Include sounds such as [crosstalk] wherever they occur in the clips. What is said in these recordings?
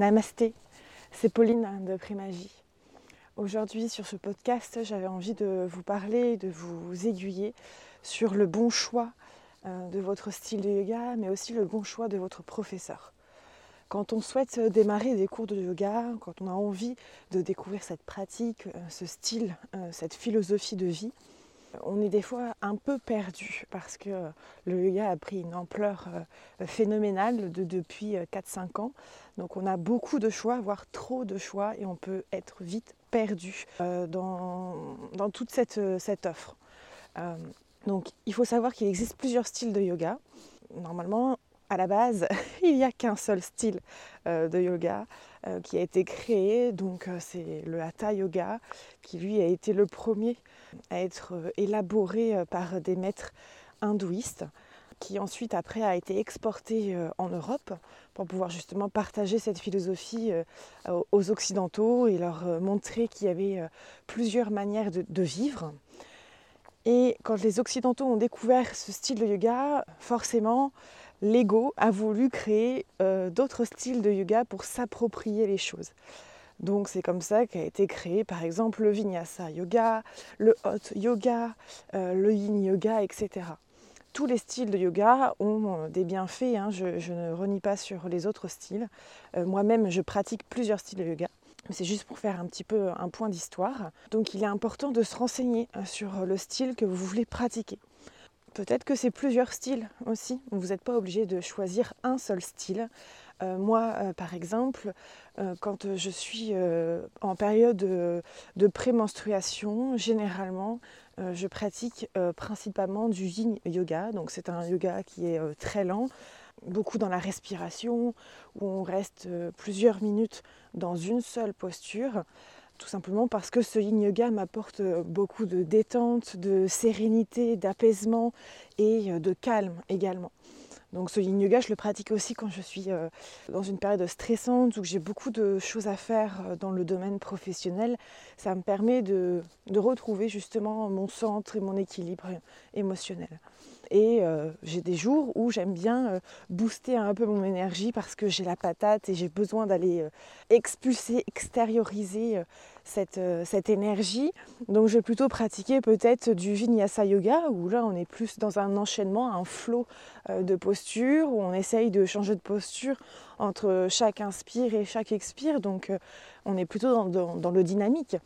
Namasté, c'est Pauline de Primagie. Aujourd'hui sur ce podcast, j'avais envie de vous parler, de vous aiguiller sur le bon choix euh, de votre style de yoga, mais aussi le bon choix de votre professeur. Quand on souhaite démarrer des cours de yoga, quand on a envie de découvrir cette pratique, euh, ce style, euh, cette philosophie de vie, on est des fois un peu perdu parce que le yoga a pris une ampleur euh, phénoménale depuis 4-5 euh, ans. Donc on a beaucoup de choix, voire trop de choix, et on peut être vite perdu euh, dans, toute cette, cette offre. donc il faut savoir qu'il existe plusieurs styles de yoga. Normalement, à la base, [laughs] il n'y a qu'un seul style de yoga. Euh, qui a été créé. Donc euh, c'est le Hatha Yoga qui lui a été le premier à être euh, élaboré par des maîtres hindouistes qui ensuite après a été exporté en Europe pour pouvoir justement partager cette philosophie aux Occidentaux et leur montrer qu'il y avait plusieurs manières de, vivre. Et quand les Occidentaux ont découvert ce style de yoga, forcément, l'ego a voulu créer euh, d'autres styles de yoga pour s'approprier les choses. Donc c'est comme ça qu'a été créé par exemple le vinyasa yoga, le hot yoga, euh, le yin yoga, etc. Tous les styles de yoga ont euh, des bienfaits, hein. je, ne renie pas sur les autres styles. Moi-même, je pratique plusieurs styles de yoga. C'est juste pour faire un petit peu un point d'histoire. Donc il est important de se renseigner sur le style que vous voulez pratiquer. Peut-être que c'est plusieurs styles aussi. Vous n'êtes pas obligé de choisir un seul style. Euh, moi, euh, par exemple, euh, quand je suis en période de prémenstruation, généralement, je pratique principalement du yin yoga. Donc c'est un yoga qui est très lent, beaucoup dans la respiration, où on reste plusieurs minutes dans une seule posture tout simplement parce que ce yin yoga m'apporte euh, beaucoup de détente, de sérénité, d'apaisement et euh, de calme également. Donc ce yin yoga, je le pratique aussi quand je suis euh, dans une période stressante ou que j'ai beaucoup de choses à faire dans le domaine professionnel. Ça me permet de retrouver justement mon centre et mon équilibre émotionnel. Et j'ai des jours où j'aime bien booster un peu mon énergie parce que j'ai la patate et j'ai besoin d'aller expulser, extérioriser euh, cette, énergie. Donc je vais plutôt pratiquer peut-être du vinyasa yoga, où là on est plus dans un enchaînement, un flot euh, de posture, où on essaye de changer de posture entre chaque inspire et chaque expire. Donc euh, on est plutôt dans, le dynamique.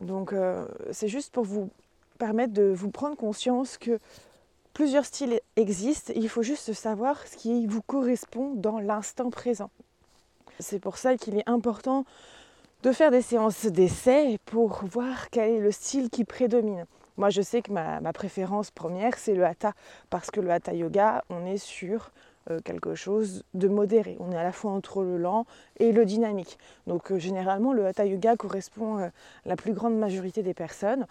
Donc c'est juste pour vous permettre de vous prendre conscience que plusieurs styles existent. Il faut juste savoir ce qui vous correspond dans l'instant présent. C'est pour ça qu'il est important de faire des séances d'essai pour voir quel est le style qui prédomine. Moi, je sais que ma, préférence première, c'est le hatha, parce que le hatha yoga, on est sur euh, quelque chose de modéré. On est à la fois entre le lent et le dynamique. Donc, euh, généralement, le hatha yoga correspond à la plus grande majorité des personnes.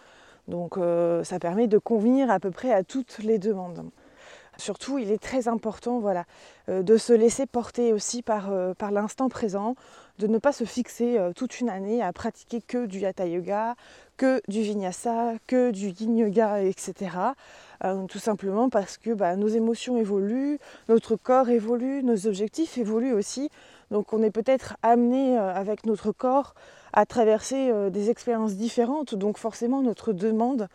Donc, euh, ça permet de convenir à peu près à toutes les demandes. Surtout, il est très important voilà, de se laisser porter aussi par, par l'instant présent, de ne pas se fixer euh, toute une année à pratiquer que du hatha yoga, que du vinyasa, que du yin yoga, etc. Euh, tout simplement parce que bah, nos émotions évoluent, notre corps évolue, nos objectifs évoluent aussi. Donc on est peut-être amené euh, avec notre corps à traverser des expériences différentes. Donc forcément notre demande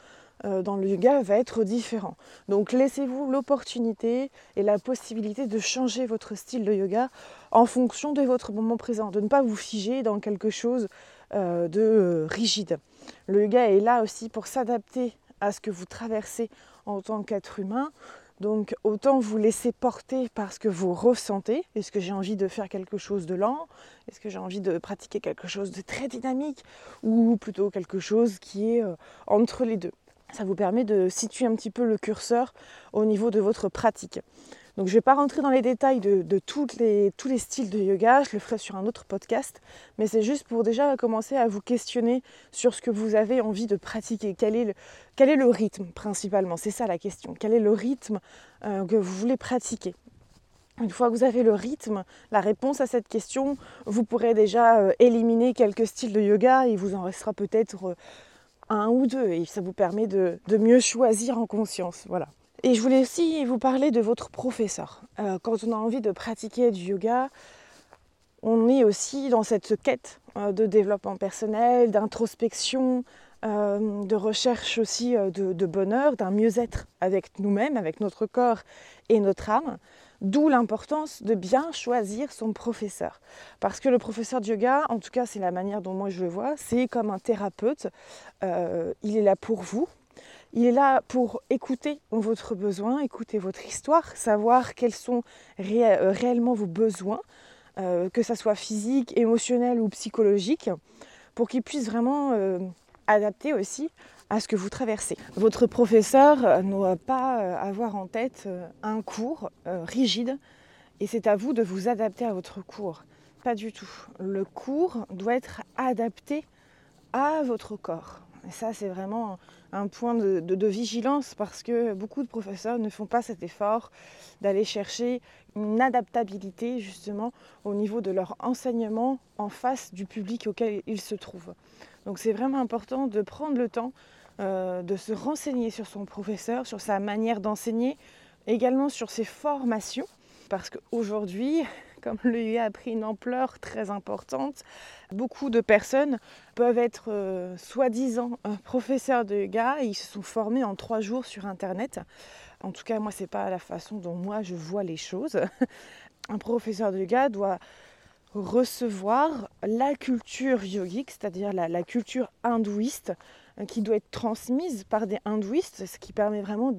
euh, dans le yoga va être différent. Donc laissez-vous l'opportunité et la possibilité de changer votre style de yoga en fonction de votre moment présent, de ne pas vous figer dans quelque chose euh, de euh, rigide. Le yoga est là aussi pour s'adapter à ce que vous traversez en tant qu'être humain. Donc autant vous laisser porter par ce que vous ressentez. Est-ce que j'ai envie de faire quelque chose de lent? Est-ce que j'ai envie de pratiquer quelque chose de très dynamique? Ou plutôt quelque chose qui est entre les deux? Ça vous permet de situer un petit peu le curseur au niveau de votre pratique. Donc je ne vais pas rentrer dans les détails de, tous les styles de yoga, je le ferai sur un autre podcast, mais c'est juste pour déjà commencer à vous questionner sur ce que vous avez envie de pratiquer, quel est le, rythme principalement, c'est ça la question, quel est le rythme euh, que vous voulez pratiquer? Une fois que vous avez le rythme, la réponse à cette question, vous pourrez déjà euh, éliminer quelques styles de yoga et vous en restera peut-être euh, un ou deux et ça vous permet de, mieux choisir en conscience. Voilà. Et je voulais aussi vous parler de votre professeur. Euh, quand on a envie de pratiquer du yoga, on est aussi dans cette quête euh, de développement personnel, d'introspection, euh, de recherche aussi de, bonheur, d'un mieux-être avec nous-mêmes, avec notre corps et notre âme. D'où l'importance de bien choisir son professeur. Parce que le professeur de yoga, en tout cas c'est la manière dont moi je le vois, c'est comme un thérapeute. il est là pour vous, il est là pour écouter votre besoin, écouter votre histoire, savoir quels sont euh, réellement vos besoins, euh, que ce soit physique, émotionnel ou psychologique, pour qu'il puisse vraiment euh, adapter aussi à ce que vous traversez. Votre professeur ne doit pas avoir en tête un cours rigide et c'est à vous de vous adapter à votre cours. Pas du tout. Le cours doit être adapté à votre corps. Ça, c'est vraiment un point de, vigilance parce que beaucoup de professeurs ne font pas cet effort d'aller chercher une adaptabilité justement au niveau de leur enseignement en face du public auquel ils se trouvent. Donc c'est vraiment important de prendre le temps euh, de se renseigner sur son professeur, sur sa manière d'enseigner, également sur ses formations, parce qu'aujourd'hui, [laughs] comme le yoga a pris une ampleur très importante, beaucoup de personnes peuvent être euh, soi-disant euh, professeurs de yoga et ils se sont formés en trois jours sur Internet. En tout cas, moi, ce n'est pas la façon dont moi je vois les choses. [laughs] Un professeur de yoga doit recevoir la culture yogique, c'est-à-dire la, culture hindouiste, qui doit être transmise par des hindouistes, ce qui permet vraiment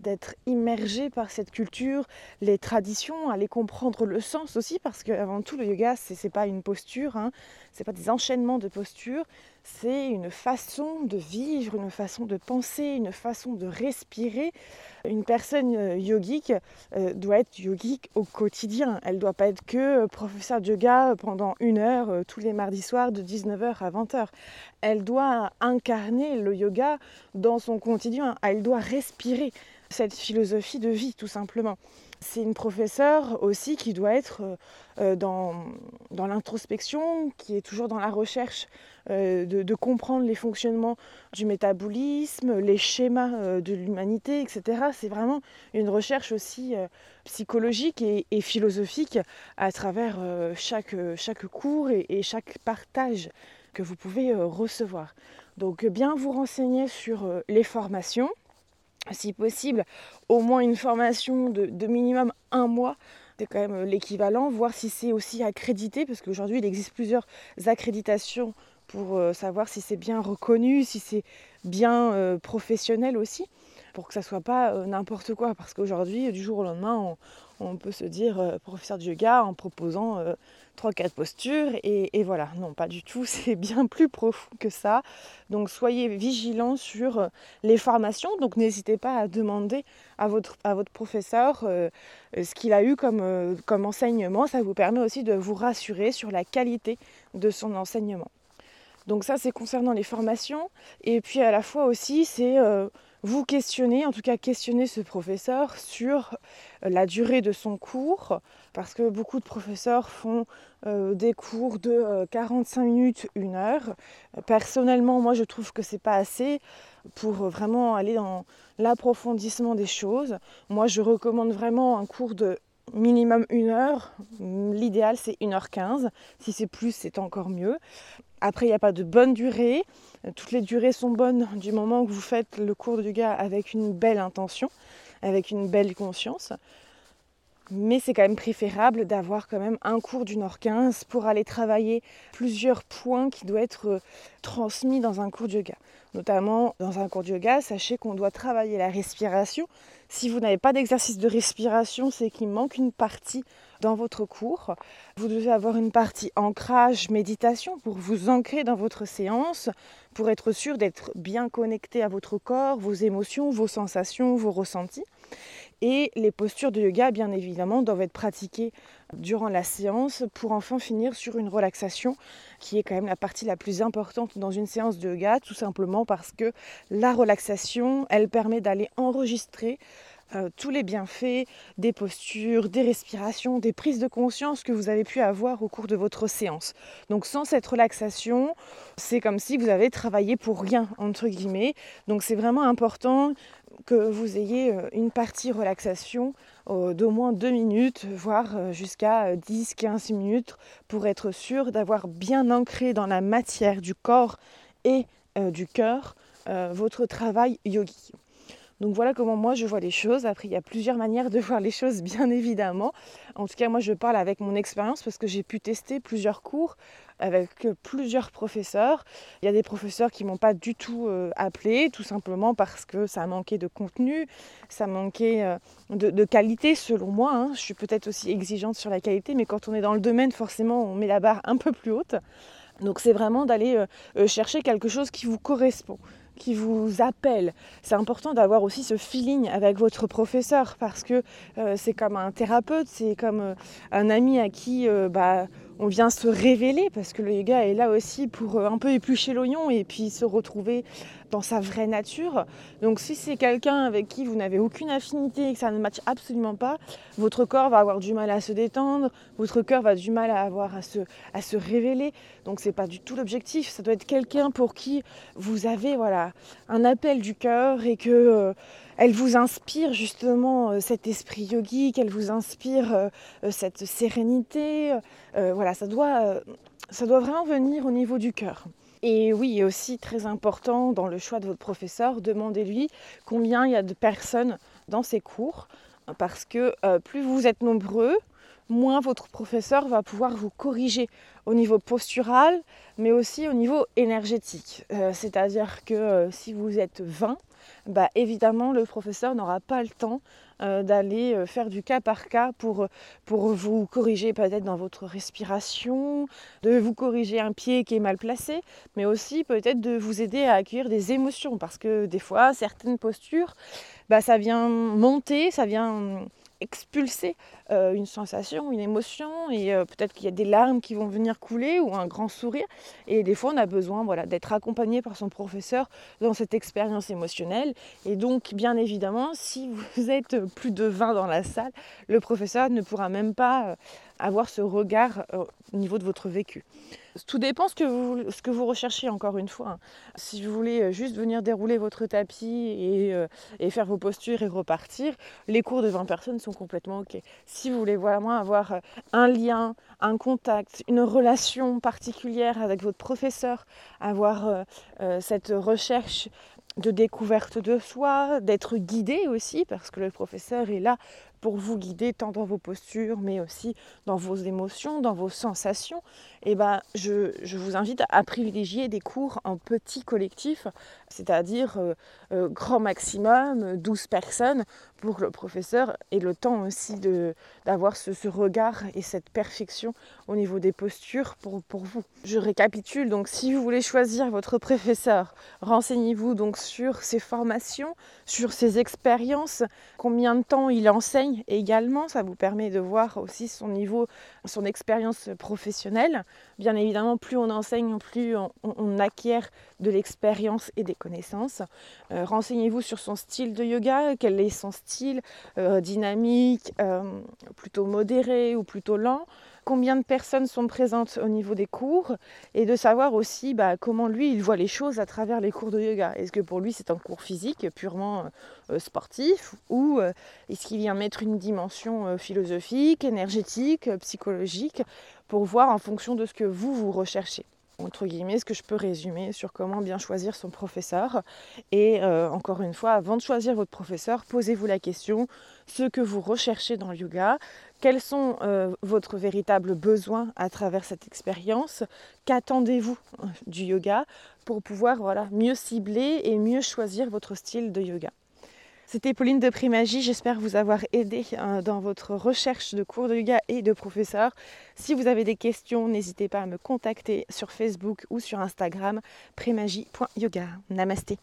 d'être immergé par cette culture, les traditions, aller comprendre le sens aussi, parce qu'avant tout, le yoga, ce n'est pas une posture, hein, ce n'est pas des enchaînements de postures, c'est une façon de vivre, une façon de penser, une façon de respirer. Une personne euh, yogique euh, doit être yogique au quotidien. Elle ne doit pas être que professeur de yoga pendant une heure tous les mardis soirs de 19h à 20h. Elle doit incarner le yoga dans son quotidien. Elle doit respirer cette philosophie de vie tout simplement. C'est une professeure aussi qui doit être euh, euh, dans, dans l'introspection, qui est toujours dans la recherche euh, de, comprendre les fonctionnements du métabolisme, les schémas de l'humanité, etc. C'est vraiment une recherche aussi psychologique et, philosophique à travers chaque, chaque cours et, et, chaque partage que vous pouvez recevoir. Donc bien vous renseigner sur les formations si possible, au moins une formation de, minimum un mois. C'est quand même l'équivalent, voir si c'est aussi accrédité, parce qu'aujourd'hui il existe plusieurs accréditations pour euh, savoir si c'est bien reconnu, si c'est bien euh, professionnel aussi, pour que ça soit pas euh, n'importe quoi. Parce qu'aujourd'hui, du jour au lendemain, on, peut se dire professeur de yoga en proposant 3-4 postures et, voilà, non pas du tout, [laughs] c'est bien plus profond que ça. Donc soyez vigilants sur euh, les formations, donc n'hésitez pas à demander à votre, à votre professeur euh, ce qu'il a eu comme, euh, comme enseignement, ça vous permet aussi de vous rassurer sur la qualité de son enseignement. Donc ça c'est concernant les formations et puis à la fois aussi c'est vous questionner, en tout cas questionner ce professeur sur la durée de son cours, parce que beaucoup de professeurs font euh, des cours de 45 euh, minutes, une heure. Personnellement, moi je trouve que c'est pas assez pour vraiment aller dans l'approfondissement des choses. Moi je recommande vraiment un cours de minimum une heure. L'idéal c'est 1h15. Si c'est plus, c'est encore mieux. Après, il n'y a pas de bonne durée. Toutes les durées sont bonnes du moment que vous faites le cours de yoga avec une belle intention, avec une belle conscience. Mais c'est quand même préférable d'avoir quand même un cours d'une heure quinze pour aller travailler plusieurs points qui doivent être euh, transmis dans un cours de yoga. Notamment dans un cours de yoga, sachez qu'on doit travailler la respiration. Si vous n'avez pas d'exercice de respiration, c'est qu'il manque une partie dans votre cours. Vous devez avoir une partie ancrage, méditation pour vous ancrer dans votre séance, pour être sûr d'être bien connecté à votre corps, vos émotions, vos sensations, vos ressentis. Et les postures de yoga, bien évidemment, doivent être pratiquées durant la séance pour enfin finir sur une relaxation qui est quand même la partie la plus importante dans une séance de yoga, tout simplement parce que la relaxation, elle permet d'aller enregistrer euh, tous les bienfaits des postures, des respirations, des prises de conscience que vous avez pu avoir au cours de votre séance. Donc sans cette relaxation, c'est comme si vous avez travaillé pour rien, entre guillemets. Donc c'est vraiment important que vous ayez une partie relaxation d'au moins 2 minutes, voire jusqu'à 10-15 minutes, pour être sûr d'avoir bien ancré dans la matière du corps et du cœur votre travail yogi. Donc voilà comment moi je vois les choses. Après, il y a plusieurs manières de [laughs] voir les choses, bien évidemment. En tout cas, moi je parle avec mon expérience parce que j'ai pu tester plusieurs cours avec plusieurs professeurs. Il y a des professeurs qui m'ont pas du tout euh, appelé, tout simplement parce que ça manquait de contenu, ça manquait euh, de, qualité selon moi. Hein. Je suis peut-être aussi exigeante sur la qualité, mais quand on est dans le domaine, forcément, on met la barre un peu plus haute. Donc c'est vraiment d'aller euh, chercher quelque chose qui vous correspond qui vous appelle. C'est important d'avoir aussi ce feeling avec votre professeur parce que euh, c'est comme un thérapeute, c'est comme euh, un ami à qui euh, bah, on vient se révéler parce que le yoga est là aussi pour un peu éplucher l'oignon et puis se retrouver dans sa vraie nature. Donc si c'est quelqu'un avec qui vous n'avez aucune affinité et que ça ne matche absolument pas, votre corps va avoir du mal à se détendre, votre cœur va du mal à avoir à se, à se révéler. Donc c'est pas du tout l'objectif. Ça doit être quelqu'un pour qui vous avez voilà un appel du cœur et que euh, elle vous inspire justement euh, cet esprit yogi, qu'elle vous inspire euh, cette sérénité. voilà, ça doit, ça doit vraiment venir au niveau du cœur. Et oui, aussi très important dans le choix de votre professeur, demandez-lui combien il y a de personnes dans ses cours, parce que euh, plus vous êtes nombreux, moins votre professeur va pouvoir vous corriger au niveau postural, mais aussi au niveau énergétique. Euh, c'est-à-dire que euh, si vous êtes 20, bah, évidemment le professeur n'aura pas le temps euh, d'aller euh, faire du cas par cas pour, pour vous corriger peut-être dans votre respiration, de vous corriger un pied qui est mal placé, mais aussi peut-être de vous aider à accueillir des émotions. Parce que des fois certaines postures, bah, ça vient monter, ça vient expulser euh, une sensation, une émotion, et euh, peut-être qu'il y a des larmes qui vont venir couler ou un grand sourire. Et des fois, on a besoin voilà, d'être accompagné par son professeur dans cette expérience émotionnelle. Et donc, bien évidemment, si vous [laughs] êtes plus de 20 dans la salle, le professeur ne pourra même pas euh, avoir ce regard au niveau de votre vécu. Tout dépend ce que vous, recherchez, encore une fois. Hein. Si vous voulez euh, juste venir dérouler votre tapis euh, et, faire vos postures et repartir, les cours de 20 personnes sont complètement OK. Si vous voulez vraiment avoir euh, un lien, un contact, une relation particulière avec votre professeur, avoir cette recherche de découverte de soi, d'être guidé aussi, parce que le professeur est là pour vous guider tant dans vos postures, mais aussi dans vos émotions, dans vos sensations, et eh ben, je, vous invite à privilégier des cours en petit collectif, c'est-à-dire euh, euh, grand maximum, 12 personnes, pour le professeur ait le temps aussi d'avoir ce, ce, regard et cette perfection au niveau des postures pour, pour vous. Je récapitule, donc si vous voulez choisir votre professeur, renseignez-vous donc sur ses formations, sur ses expériences, combien de temps il enseigne, également. Ça vous permet de voir aussi son niveau, son expérience professionnelle. Bien évidemment, plus on enseigne, plus on, acquiert de l'expérience et des connaissances. Euh, renseignez-vous sur son style de yoga, quel est son style, euh, dynamique, euh, plutôt modéré ou plutôt lent combien de personnes sont présentes au niveau des cours et de savoir aussi bah, comment lui il voit les choses à travers les cours de yoga. Est-ce que pour lui c'est un cours physique purement euh, sportif ou euh, est-ce qu'il vient mettre une dimension euh, philosophique, énergétique, psychologique pour voir en fonction de ce que vous vous recherchez? Entre guillemets, ce que je peux résumer sur comment bien choisir son professeur. Et euh, encore une fois, avant de choisir votre professeur, posez-vous la question, ce que vous recherchez dans le yoga, quels sont euh, votre véritable besoin à travers cette expérience, qu'attendez-vous euh, du yoga pour pouvoir voilà, mieux cibler et mieux choisir votre style de yoga? C'était Pauline de Primagie, j'espère vous avoir aidé hein, dans votre recherche de cours de yoga et de professeurs. Si vous avez des questions, n'hésitez pas à me contacter sur Facebook ou sur Instagram, primagie.yoga. Namasté.